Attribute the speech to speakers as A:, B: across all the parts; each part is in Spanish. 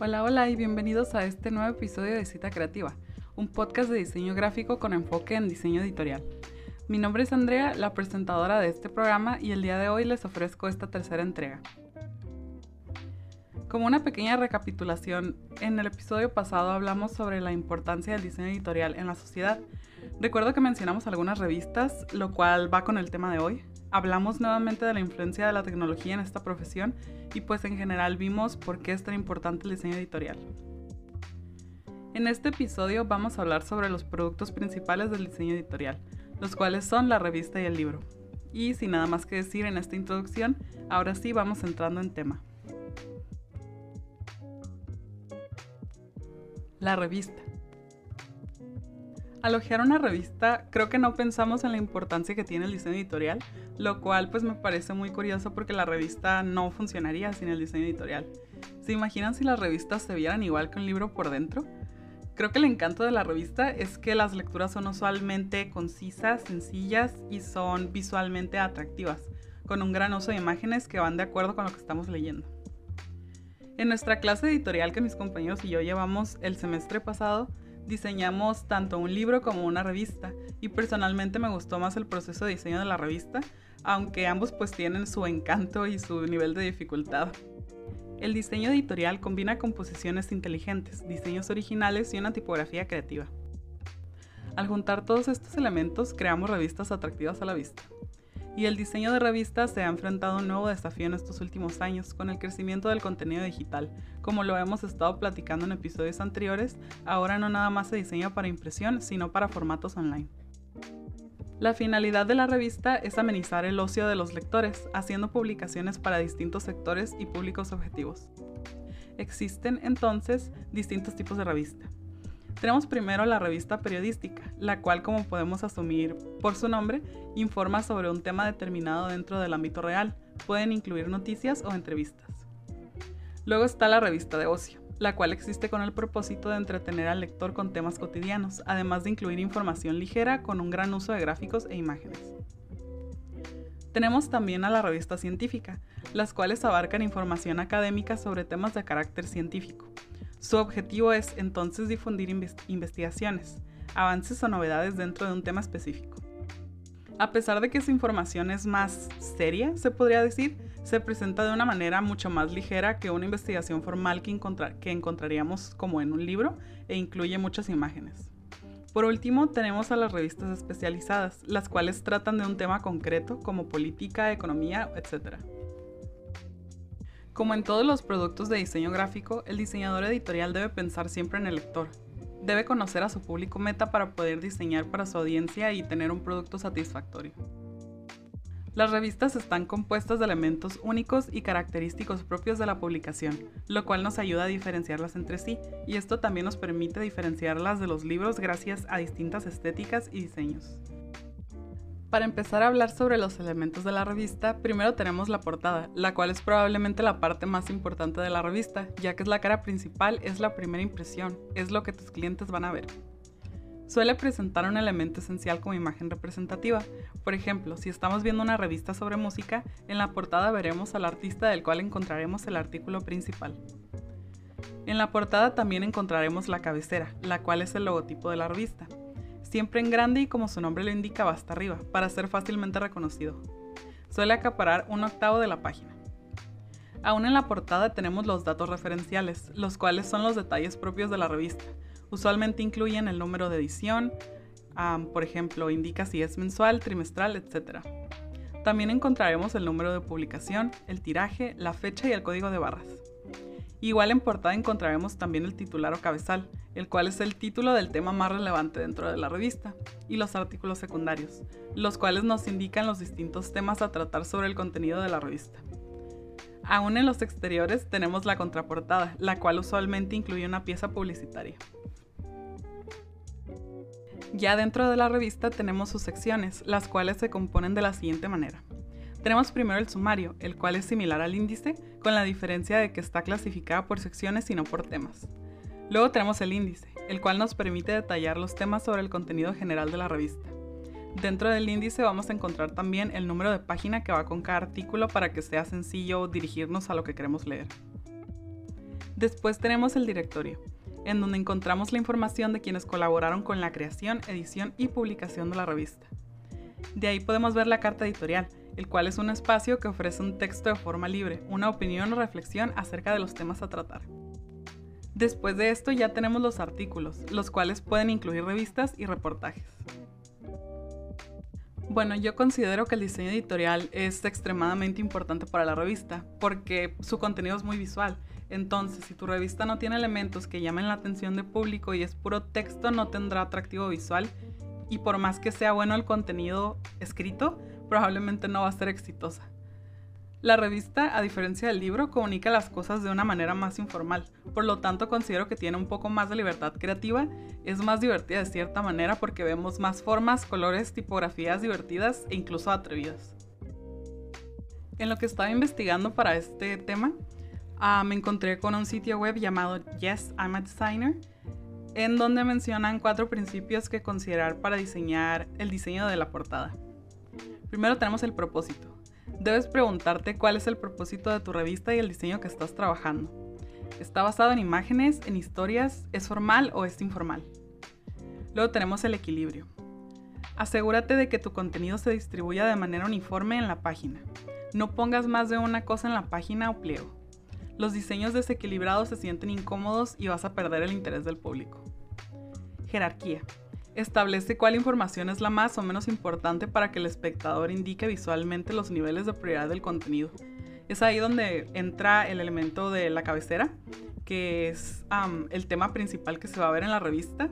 A: Hola, hola y bienvenidos a este nuevo episodio de Cita Creativa, un podcast de diseño gráfico con enfoque en diseño editorial. Mi nombre es Andrea, la presentadora de este programa, y el día de hoy les ofrezco esta tercera entrega. Como una pequeña recapitulación, en el episodio pasado hablamos sobre la importancia del diseño editorial en la sociedad. Recuerdo que mencionamos algunas revistas, lo cual va con el tema de hoy. Hablamos nuevamente de la influencia de la tecnología en esta profesión y pues en general vimos por qué es tan importante el diseño editorial. En este episodio vamos a hablar sobre los productos principales del diseño editorial, los cuales son la revista y el libro. Y sin nada más que decir en esta introducción, ahora sí vamos entrando en tema. La revista. Al ojear una revista, creo que no pensamos en la importancia que tiene el diseño editorial, lo cual pues me parece muy curioso porque la revista no funcionaría sin el diseño editorial. ¿Se imaginan si las revistas se vieran igual que un libro por dentro? Creo que el encanto de la revista es que las lecturas son usualmente concisas, sencillas y son visualmente atractivas, con un gran uso de imágenes que van de acuerdo con lo que estamos leyendo. En nuestra clase editorial que mis compañeros y yo llevamos el semestre pasado, diseñamos tanto un libro como una revista y personalmente me gustó más el proceso de diseño de la revista, aunque ambos pues tienen su encanto y su nivel de dificultad. El diseño editorial combina composiciones inteligentes, diseños originales y una tipografía creativa. Al juntar todos estos elementos, creamos revistas atractivas a la vista. Y el diseño de revistas se ha enfrentado a un nuevo desafío en estos últimos años con el crecimiento del contenido digital. Como lo hemos estado platicando en episodios anteriores, ahora no nada más se diseña para impresión, sino para formatos online. La finalidad de la revista es amenizar el ocio de los lectores, haciendo publicaciones para distintos sectores y públicos objetivos. Existen entonces distintos tipos de revista. Tenemos primero la revista periodística, la cual, como podemos asumir por su nombre, informa sobre un tema determinado dentro del ámbito real. Pueden incluir noticias o entrevistas. Luego está la revista de ocio, la cual existe con el propósito de entretener al lector con temas cotidianos, además de incluir información ligera con un gran uso de gráficos e imágenes. Tenemos también a la revista científica, las cuales abarcan información académica sobre temas de carácter científico. Su objetivo es entonces difundir investigaciones, avances o novedades dentro de un tema específico. A pesar de que su información es más seria, se podría decir, se presenta de una manera mucho más ligera que una investigación formal que, que encontraríamos como en un libro e incluye muchas imágenes. Por último, tenemos a las revistas especializadas, las cuales tratan de un tema concreto como política, economía, etc. Como en todos los productos de diseño gráfico, el diseñador editorial debe pensar siempre en el lector. Debe conocer a su público meta para poder diseñar para su audiencia y tener un producto satisfactorio. Las revistas están compuestas de elementos únicos y característicos propios de la publicación, lo cual nos ayuda a diferenciarlas entre sí, y esto también nos permite diferenciarlas de los libros gracias a distintas estéticas y diseños. Para empezar a hablar sobre los elementos de la revista, primero tenemos la portada, la cual es probablemente la parte más importante de la revista, ya que es la cara principal, es la primera impresión, es lo que tus clientes van a ver suele presentar un elemento esencial como imagen representativa. Por ejemplo, si estamos viendo una revista sobre música, en la portada veremos al artista del cual encontraremos el artículo principal. En la portada también encontraremos la cabecera, la cual es el logotipo de la revista. Siempre en grande y como su nombre lo indica va hasta arriba, para ser fácilmente reconocido. Suele acaparar un octavo de la página. Aún en la portada tenemos los datos referenciales, los cuales son los detalles propios de la revista, Usualmente incluyen el número de edición, por ejemplo, indica si es mensual, trimestral, etc. También encontraremos el número de publicación, el tiraje, la fecha y el código de barras. Igual en portada encontraremos también el titular o cabezal, el cual es el título del tema más relevante dentro de la revista, y los artículos secundarios, los cuales nos indican los distintos temas a tratar sobre el contenido de la revista. Aún en los exteriores tenemos la contraportada, la cual usualmente incluye una pieza publicitaria. Ya dentro de la revista tenemos sus secciones, las cuales se componen de la siguiente manera. Tenemos primero el sumario, el cual es similar al índice, con la diferencia de que está clasificada por secciones y no por temas. Luego tenemos el índice, el cual nos permite detallar los temas sobre el contenido general de la revista. Dentro del índice vamos a encontrar también el número de página que va con cada artículo para que sea sencillo dirigirnos a lo que queremos leer. Después tenemos el directorio, en donde encontramos la información de quienes colaboraron con la creación, edición y publicación de la revista. De ahí podemos ver la carta editorial, el cual es un espacio que ofrece un texto de forma libre, una opinión o reflexión acerca de los temas a tratar. Después de esto ya tenemos los artículos, los cuales pueden incluir revistas y reportajes. Bueno, yo considero que el diseño editorial es extremadamente importante para la revista, porque su contenido es muy visual. Entonces, si tu revista no tiene elementos que llamen la atención del público y es puro texto, no tendrá atractivo visual. Y por más que sea bueno el contenido escrito, probablemente no va a ser exitosa. La revista, a diferencia del libro, comunica las cosas de una manera más informal, por lo tanto considero que tiene un poco más de libertad creativa, es más divertida de cierta manera porque vemos más formas, colores, tipografías divertidas e incluso atrevidas. En lo que estaba investigando para este tema, ah, me encontré con un sitio web llamado Yes, I'm a Designer, en donde mencionan cuatro principios que considerar para diseñar el diseño de la portada. Primero tenemos el propósito. Debes preguntarte cuál es el propósito de tu revista y el diseño que estás trabajando. ¿Está basado en imágenes, en historias? ¿Es formal o es informal? Luego tenemos el equilibrio. Asegúrate de que tu contenido se distribuya de manera uniforme en la página. No pongas más de una cosa en la página o pliego. Los diseños desequilibrados se sienten incómodos y vas a perder el interés del público. Jerarquía establece cuál información es la más o menos importante para que el espectador indique visualmente los niveles de prioridad del contenido. Es ahí donde entra el elemento de la cabecera, que es el tema principal que se va a ver en la revista.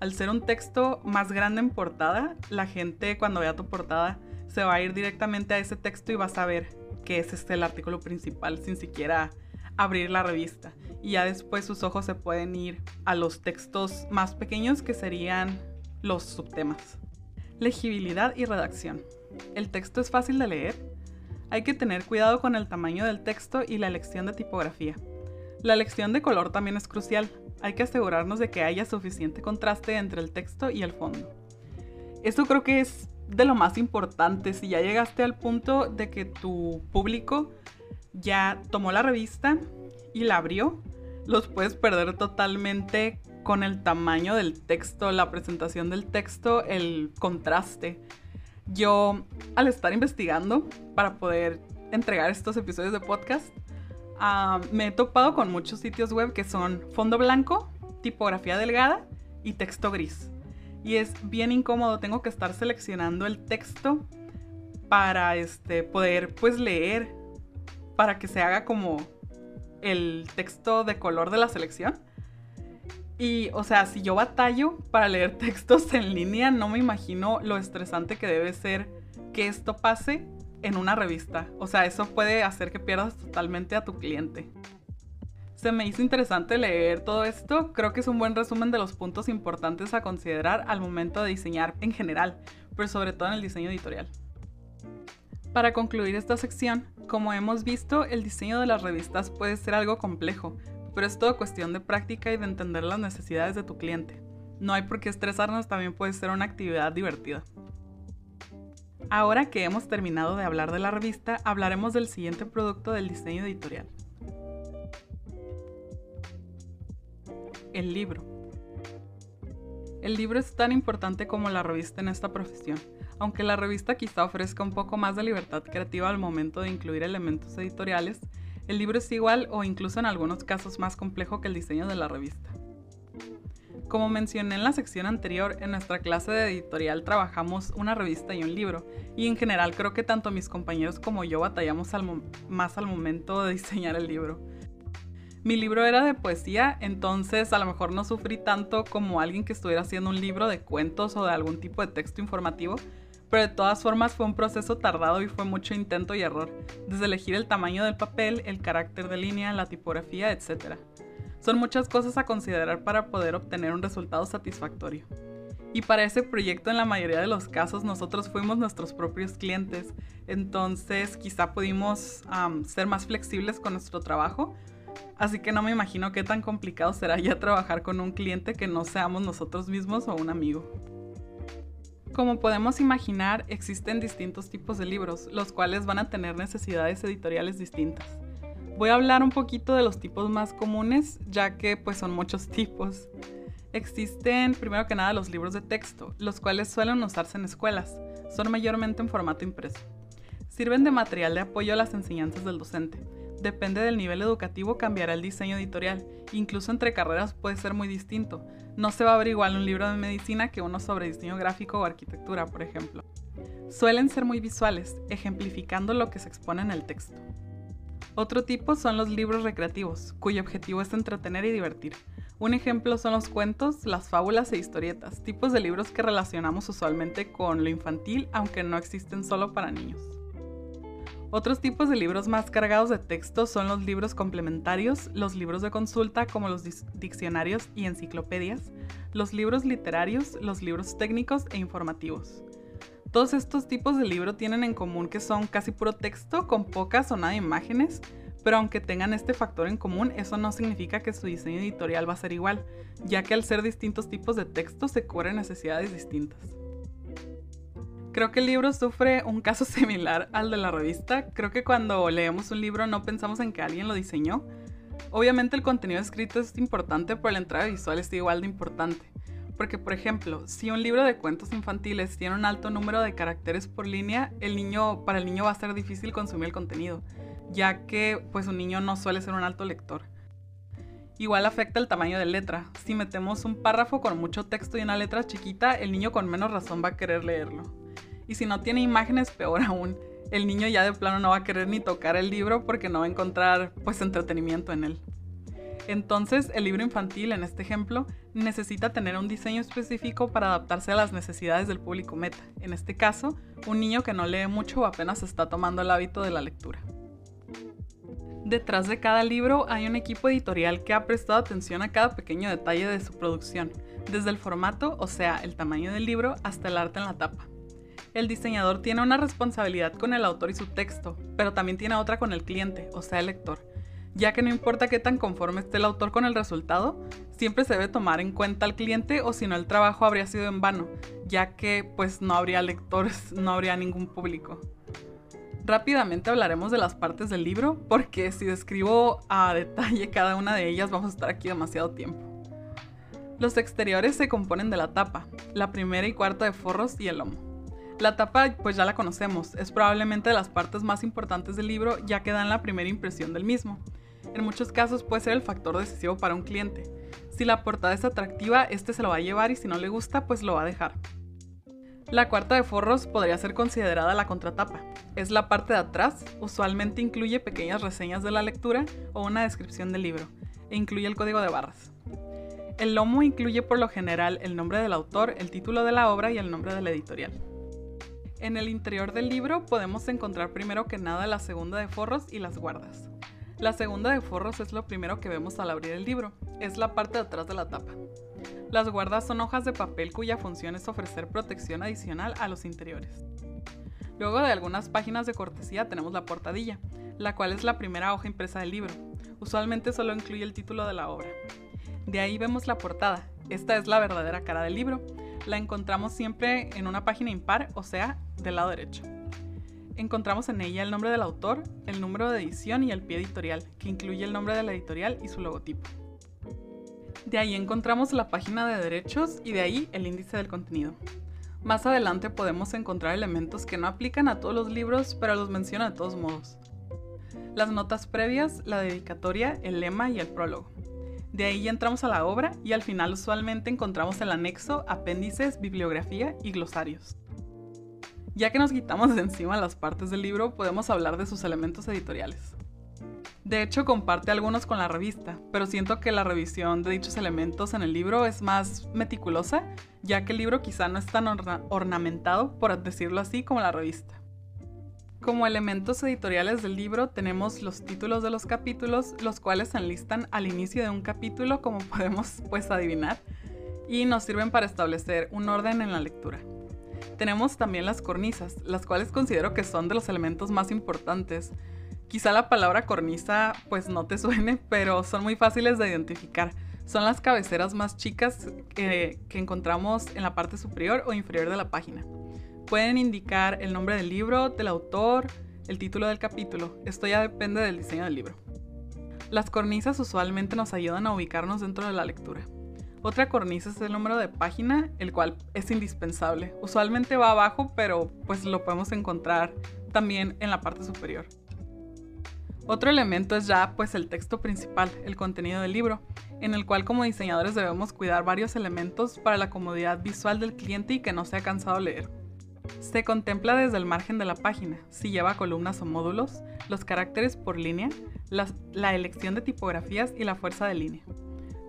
A: Al ser un texto más grande en portada, la gente cuando vea tu portada se va a ir directamente a ese texto y va a saber que es el artículo principal sin siquiera abrir la revista. Y ya después sus ojos se pueden ir a los textos más pequeños que serían los subtemas. Legibilidad y redacción. ¿El texto es fácil de leer? Hay que tener cuidado con el tamaño del texto y la elección de tipografía. La elección de color también es crucial. Hay que asegurarnos de que haya suficiente contraste entre el texto y el fondo. Esto creo que es de lo más importante. Si ya llegaste al punto de que tu público ya tomó la revista y la abrió, los puedes perder totalmente con el tamaño del texto, la presentación del texto, el contraste. Yo, al estar investigando para poder entregar estos episodios de podcast, ah, me he topado con muchos sitios web que son fondo blanco, tipografía delgada y texto gris. Y es bien incómodo, tengo que estar seleccionando el texto para este, poder pues leer, para que se haga como el texto de color de la selección. Y, o sea, si yo batallo para leer textos en línea, no me imagino lo estresante que debe ser que esto pase en una revista. O sea, eso puede hacer que pierdas totalmente a tu cliente. Se me hizo interesante leer todo esto, creo que es un buen resumen de los puntos importantes a considerar al momento de diseñar en general, pero sobre todo en el diseño editorial. Para concluir esta sección, como hemos visto, el diseño de las revistas puede ser algo complejo, pero es todo cuestión de práctica y de entender las necesidades de tu cliente. No hay por qué estresarnos, también puede ser una actividad divertida. Ahora que hemos terminado de hablar de la revista, hablaremos del siguiente producto del diseño editorial. El libro. El libro es tan importante como la revista en esta profesión, aunque la revista quizá ofrezca un poco más de libertad creativa al momento de incluir elementos editoriales, el libro es igual o incluso en algunos casos más complejo que el diseño de la revista. Como mencioné en la sección anterior, en nuestra clase de editorial trabajamos una revista y un libro, y en general creo que tanto mis compañeros como yo batallamos más al momento de diseñar el libro. Mi libro era de poesía, entonces a lo mejor no sufrí tanto como alguien que estuviera haciendo un libro de cuentos o de algún tipo de texto informativo, pero de todas formas fue un proceso tardado y fue mucho intento y error, desde elegir el tamaño del papel, el carácter de línea, la tipografía, etc. Son muchas cosas a considerar para poder obtener un resultado satisfactorio. Y para ese proyecto en la mayoría de los casos nosotros fuimos nuestros propios clientes, entonces quizá pudimos ser más flexibles con nuestro trabajo, así que no me imagino qué tan complicado será ya trabajar con un cliente que no seamos nosotros mismos o un amigo. Como podemos imaginar, existen distintos tipos de libros, los cuales van a tener necesidades editoriales distintas. Voy a hablar un poquito de los tipos más comunes, ya que pues son muchos tipos. Existen primero que nada los libros de texto, los cuales suelen usarse en escuelas. Son mayormente en formato impreso. Sirven de material de apoyo a las enseñanzas del docente. Depende del nivel educativo cambiará el diseño editorial. Incluso entre carreras puede ser muy distinto. No se va a ver igual un libro de medicina que uno sobre diseño gráfico o arquitectura, por ejemplo. Suelen ser muy visuales, ejemplificando lo que se expone en el texto. Otro tipo son los libros recreativos, cuyo objetivo es entretener y divertir. Un ejemplo son los cuentos, las fábulas e historietas, tipos de libros que relacionamos usualmente con lo infantil, aunque no existen solo para niños. Otros tipos de libros más cargados de texto son los libros complementarios, los libros de consulta como los diccionarios y enciclopedias, los libros literarios, los libros técnicos e informativos. Todos estos tipos de libro tienen en común que son casi puro texto con pocas o nada de imágenes, pero aunque tengan este factor en común, eso no significa que su diseño editorial va a ser igual, ya que al ser distintos tipos de texto se cubren necesidades distintas. Creo que el libro sufre un caso similar al de la revista. Creo que cuando leemos un libro no pensamos en que alguien lo diseñó. Obviamente el contenido escrito es importante, pero la entrada visual es igual de importante. Porque, por ejemplo, si un libro de cuentos infantiles tiene un alto número de caracteres por línea, el niño, para el niño va a ser difícil consumir el contenido, ya que pues un niño no suele ser un alto lector. Igual afecta el tamaño de letra. Si metemos un párrafo con mucho texto y una letra chiquita, el niño con menos razón va a querer leerlo. Y si no tiene imágenes, peor aún. El niño ya de plano no va a querer ni tocar el libro porque no va a encontrar pues entretenimiento en él. Entonces, el libro infantil, en este ejemplo, necesita tener un diseño específico para adaptarse a las necesidades del público meta. En este caso, un niño que no lee mucho o apenas está tomando el hábito de la lectura. Detrás de cada libro hay un equipo editorial que ha prestado atención a cada pequeño detalle de su producción, desde el formato, o sea, el tamaño del libro, hasta el arte en la tapa el diseñador tiene una responsabilidad con el autor y su texto, pero también tiene otra con el cliente, o sea, el lector. Ya que no importa qué tan conforme esté el autor con el resultado, siempre se debe tomar en cuenta al cliente o si no el trabajo habría sido en vano, ya que pues no habría lectores, no habría ningún público. Rápidamente hablaremos de las partes del libro, porque si describo a detalle cada una de ellas vamos a estar aquí demasiado tiempo. Los exteriores se componen de la tapa, la primera y cuarta de forros y el lomo. La tapa pues ya la conocemos, es probablemente de las partes más importantes del libro ya que dan la primera impresión del mismo. En muchos casos puede ser el factor decisivo para un cliente. Si la portada es atractiva, este se lo va a llevar y si no le gusta, pues lo va a dejar. La cuarta de forros podría ser considerada la contratapa. Es la parte de atrás, usualmente incluye pequeñas reseñas de la lectura o una descripción del libro, e incluye el código de barras. El lomo incluye por lo general el nombre del autor, el título de la obra y el nombre de la editorial. En el interior del libro podemos encontrar primero que nada la segunda de forros y las guardas. La segunda de forros es lo primero que vemos al abrir el libro, es la parte de atrás de la tapa. Las guardas son hojas de papel cuya función es ofrecer protección adicional a los interiores. Luego de algunas páginas de cortesía tenemos la portadilla, la cual es la primera hoja impresa del libro. Usualmente solo incluye el título de la obra. De ahí vemos la portada. Esta es la verdadera cara del libro. La encontramos siempre en una página impar, o sea, del lado derecho. Encontramos en ella el nombre del autor, el número de edición y el pie editorial, que incluye el nombre de la editorial y su logotipo. De ahí encontramos la página de derechos y de ahí el índice del contenido. Más adelante podemos encontrar elementos que no aplican a todos los libros, pero los menciona de todos modos. Las notas previas, la dedicatoria, el lema y el prólogo. De ahí entramos a la obra y al final usualmente encontramos el anexo, apéndices, bibliografía y glosarios. Ya que nos quitamos de encima las partes del libro, podemos hablar de sus elementos editoriales. De hecho, comparte algunos con la revista, pero siento que la revisión de dichos elementos en el libro es más meticulosa, ya que el libro quizá no es tan ornamentado, por decirlo así, como la revista. Como elementos editoriales del libro tenemos los títulos de los capítulos, los cuales se enlistan al inicio de un capítulo, como podemos pues adivinar, y nos sirven para establecer un orden en la lectura. Tenemos también las cornisas, las cuales considero que son de los elementos más importantes. Quizá la palabra cornisa pues no te suene, pero son muy fáciles de identificar. Son las cabeceras más chicas que, que encontramos en la parte superior o inferior de la página. Pueden indicar el nombre del libro, del autor, el título del capítulo. Esto ya depende del diseño del libro. Las cornisas usualmente nos ayudan a ubicarnos dentro de la lectura. Otra cornisa es el número de página, el cual es indispensable. Usualmente va abajo, pero pues lo podemos encontrar también en la parte superior. Otro elemento es ya pues el texto principal, el contenido del libro, en el cual como diseñadores debemos cuidar varios elementos para la comodidad visual del cliente y que no sea cansado leer. Se contempla desde el margen de la página, si lleva columnas o módulos, los caracteres por línea, la elección de tipografías y la fuerza de línea.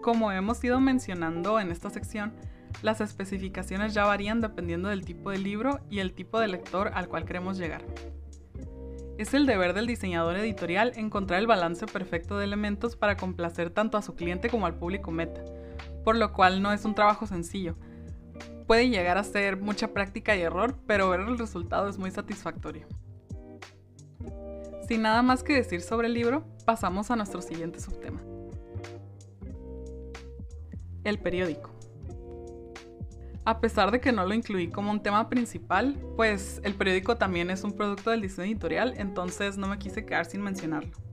A: Como hemos ido mencionando en esta sección, las especificaciones ya varían dependiendo del tipo de libro y el tipo de lector al cual queremos llegar. Es el deber del diseñador editorial encontrar el balance perfecto de elementos para complacer tanto a su cliente como al público meta, por lo cual no es un trabajo sencillo. Puede llegar a ser mucha práctica y error, pero ver el resultado es muy satisfactorio. Sin nada más que decir sobre el libro, pasamos a nuestro siguiente subtema. El periódico. A pesar de que no lo incluí como un tema principal, pues el periódico también es un producto del diseño editorial, entonces no me quise quedar sin mencionarlo.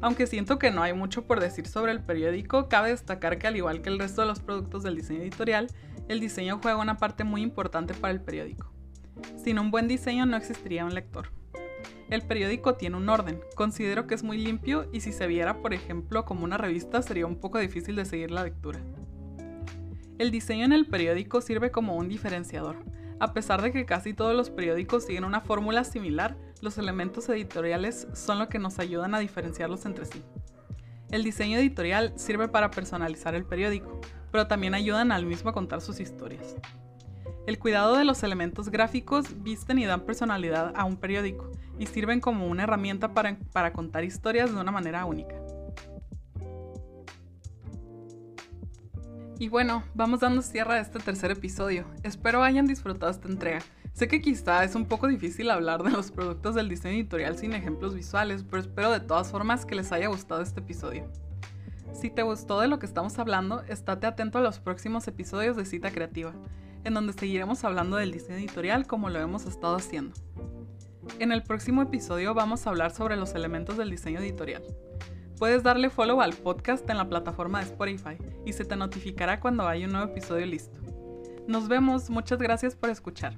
A: Aunque siento que no hay mucho por decir sobre el periódico, cabe destacar que al igual que el resto de los productos del diseño editorial, el diseño juega una parte muy importante para el periódico. Sin un buen diseño no existiría un lector. El periódico tiene un orden, considero que es muy limpio y si se viera, por ejemplo, como una revista sería un poco difícil de seguir la lectura. El diseño en el periódico sirve como un diferenciador. A pesar de que casi todos los periódicos siguen una fórmula similar, los elementos editoriales son lo que nos ayudan a diferenciarlos entre sí. El diseño editorial sirve para personalizar el periódico, pero también ayudan al mismo a contar sus historias. El cuidado de los elementos gráficos visten y dan personalidad a un periódico y sirven como una herramienta para, para contar historias de una manera única. Y bueno, vamos dando cierre a este tercer episodio. Espero hayan disfrutado esta entrega. Sé que quizá es un poco difícil hablar de los productos del diseño editorial sin ejemplos visuales, pero espero de todas formas que les haya gustado este episodio. Si te gustó de lo que estamos hablando, estate atento a los próximos episodios de Cita Creativa, en donde seguiremos hablando del diseño editorial como lo hemos estado haciendo. En el próximo episodio vamos a hablar sobre los elementos del diseño editorial. Puedes darle follow al podcast en la plataforma de Spotify y se te notificará cuando haya un nuevo episodio listo. Nos vemos, muchas gracias por escuchar.